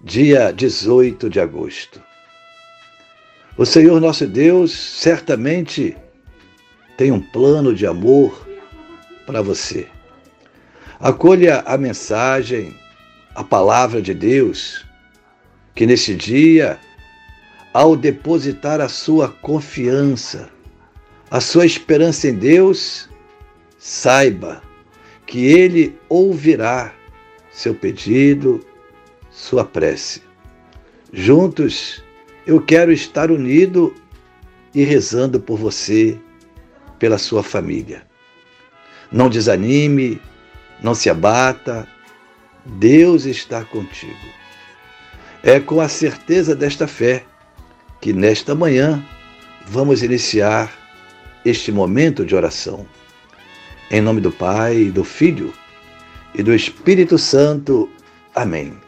dia 18 de agosto. O Senhor nosso Deus certamente tem um plano de amor para você. Acolha a mensagem, a palavra de Deus, que nesse dia, ao depositar a sua confiança, a sua esperança em Deus, saiba que Ele ouvirá seu pedido, sua prece. Juntos, eu quero estar unido e rezando por você, pela sua família. Não desanime, não se abata, Deus está contigo. É com a certeza desta fé que nesta manhã vamos iniciar este momento de oração. Em nome do Pai, do Filho e do Espírito Santo. Amém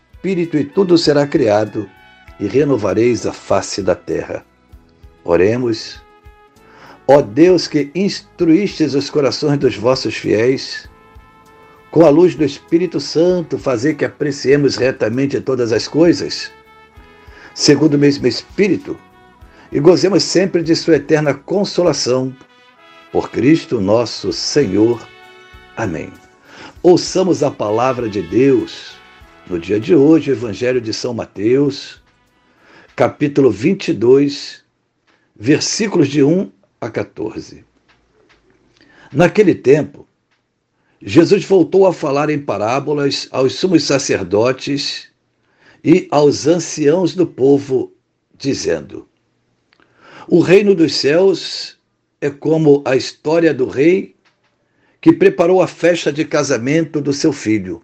Espírito e tudo será criado, e renovareis a face da terra. Oremos. Ó Deus que instruístes os corações dos vossos fiéis, com a luz do Espírito Santo, fazer que apreciemos retamente todas as coisas, segundo o mesmo Espírito, e gozemos sempre de Sua eterna consolação. Por Cristo nosso Senhor. Amém. Ouçamos a palavra de Deus no dia de hoje, o Evangelho de São Mateus, capítulo 22, versículos de 1 a 14. Naquele tempo, Jesus voltou a falar em parábolas aos sumos sacerdotes e aos anciãos do povo, dizendo: O reino dos céus é como a história do rei que preparou a festa de casamento do seu filho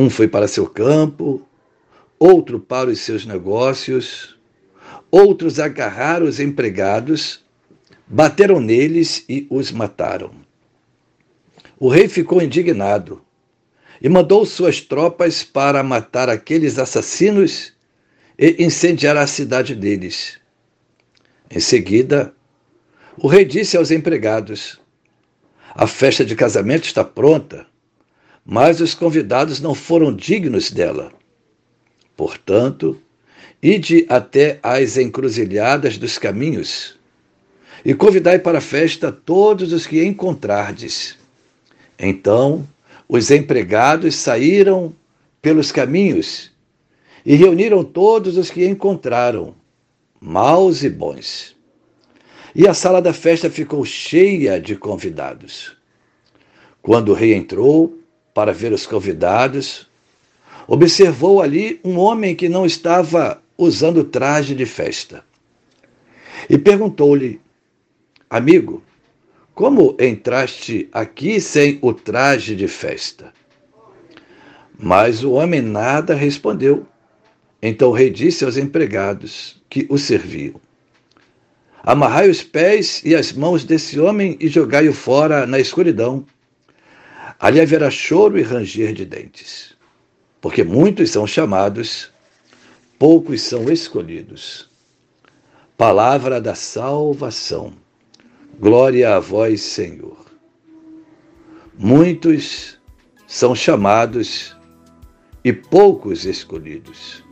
um foi para seu campo, outro para os seus negócios, outros agarraram os empregados, bateram neles e os mataram. O rei ficou indignado e mandou suas tropas para matar aqueles assassinos e incendiar a cidade deles. Em seguida, o rei disse aos empregados: A festa de casamento está pronta, mas os convidados não foram dignos dela. Portanto, ide até às encruzilhadas dos caminhos e convidai para a festa todos os que encontrardes. Então os empregados saíram pelos caminhos e reuniram todos os que encontraram, maus e bons. E a sala da festa ficou cheia de convidados. Quando o rei entrou, para ver os convidados, observou ali um homem que não estava usando traje de festa. E perguntou-lhe: Amigo, como entraste aqui sem o traje de festa? Mas o homem nada respondeu. Então o rei disse aos empregados que o serviam: Amarrai os pés e as mãos desse homem e jogai-o fora na escuridão Ali haverá choro e ranger de dentes. Porque muitos são chamados, poucos são escolhidos. Palavra da salvação. Glória a vós, Senhor. Muitos são chamados e poucos escolhidos.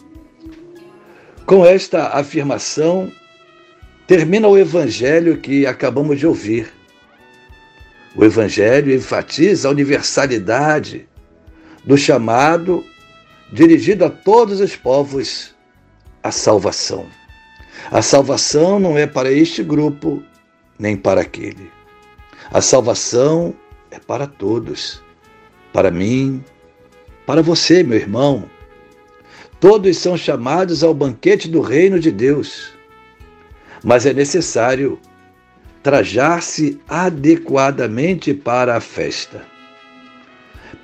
Com esta afirmação, termina o evangelho que acabamos de ouvir. O evangelho enfatiza a universalidade do chamado dirigido a todos os povos à salvação. A salvação não é para este grupo nem para aquele. A salvação é para todos, para mim, para você, meu irmão. Todos são chamados ao banquete do reino de Deus, mas é necessário trajar-se adequadamente para a festa.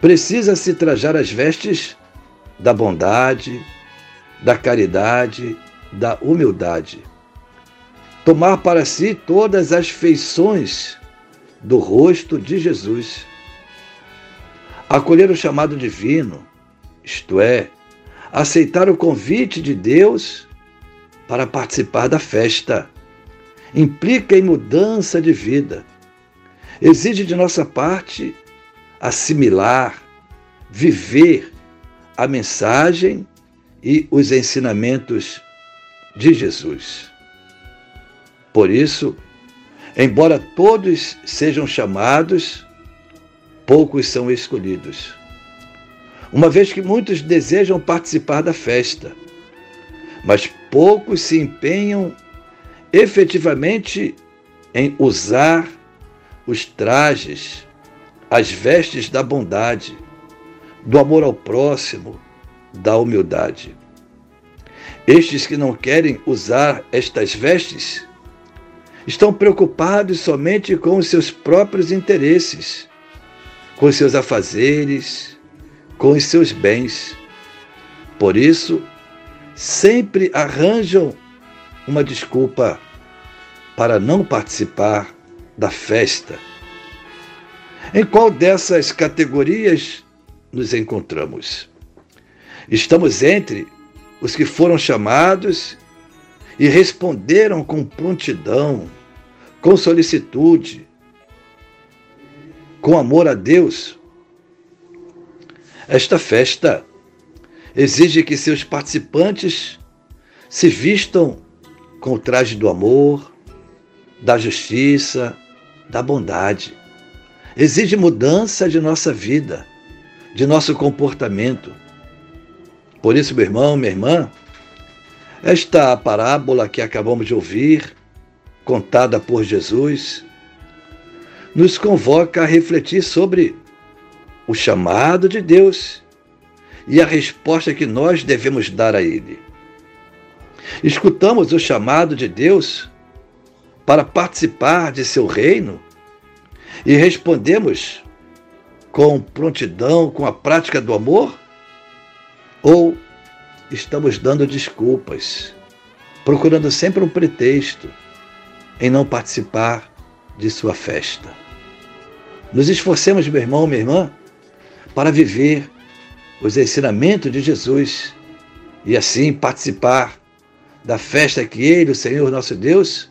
Precisa-se trajar as vestes da bondade, da caridade, da humildade. Tomar para si todas as feições do rosto de Jesus. Acolher o chamado divino, isto é, aceitar o convite de Deus para participar da festa. Implica em mudança de vida. Exige de nossa parte assimilar, viver a mensagem e os ensinamentos de Jesus. Por isso, embora todos sejam chamados, poucos são escolhidos. Uma vez que muitos desejam participar da festa, mas poucos se empenham efetivamente em usar os trajes, as vestes da bondade, do amor ao próximo, da humildade. Estes que não querem usar estas vestes estão preocupados somente com os seus próprios interesses, com os seus afazeres, com os seus bens. Por isso, sempre arranjam uma desculpa para não participar da festa. Em qual dessas categorias nos encontramos. Estamos entre os que foram chamados e responderam com prontidão, com solicitude, com amor a Deus. Esta festa exige que seus participantes se vistam com o traje do amor, da justiça, da bondade. Exige mudança de nossa vida de nosso comportamento. Por isso, meu irmão, minha irmã, esta parábola que acabamos de ouvir, contada por Jesus, nos convoca a refletir sobre o chamado de Deus e a resposta que nós devemos dar a Ele. Escutamos o chamado de Deus para participar de seu reino e respondemos com prontidão, com a prática do amor? Ou estamos dando desculpas, procurando sempre um pretexto em não participar de sua festa? Nos esforcemos, meu irmão, minha irmã, para viver os ensinamentos de Jesus e assim participar da festa que Ele, o Senhor nosso Deus,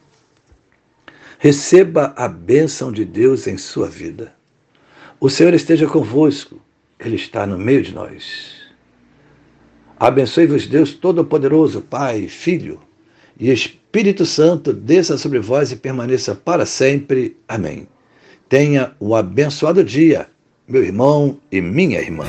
receba a bênção de Deus em sua vida. O Senhor esteja convosco, Ele está no meio de nós. Abençoe-vos Deus Todo-Poderoso, Pai, Filho e Espírito Santo, desça sobre vós e permaneça para sempre. Amém. Tenha um abençoado dia, meu irmão e minha irmã.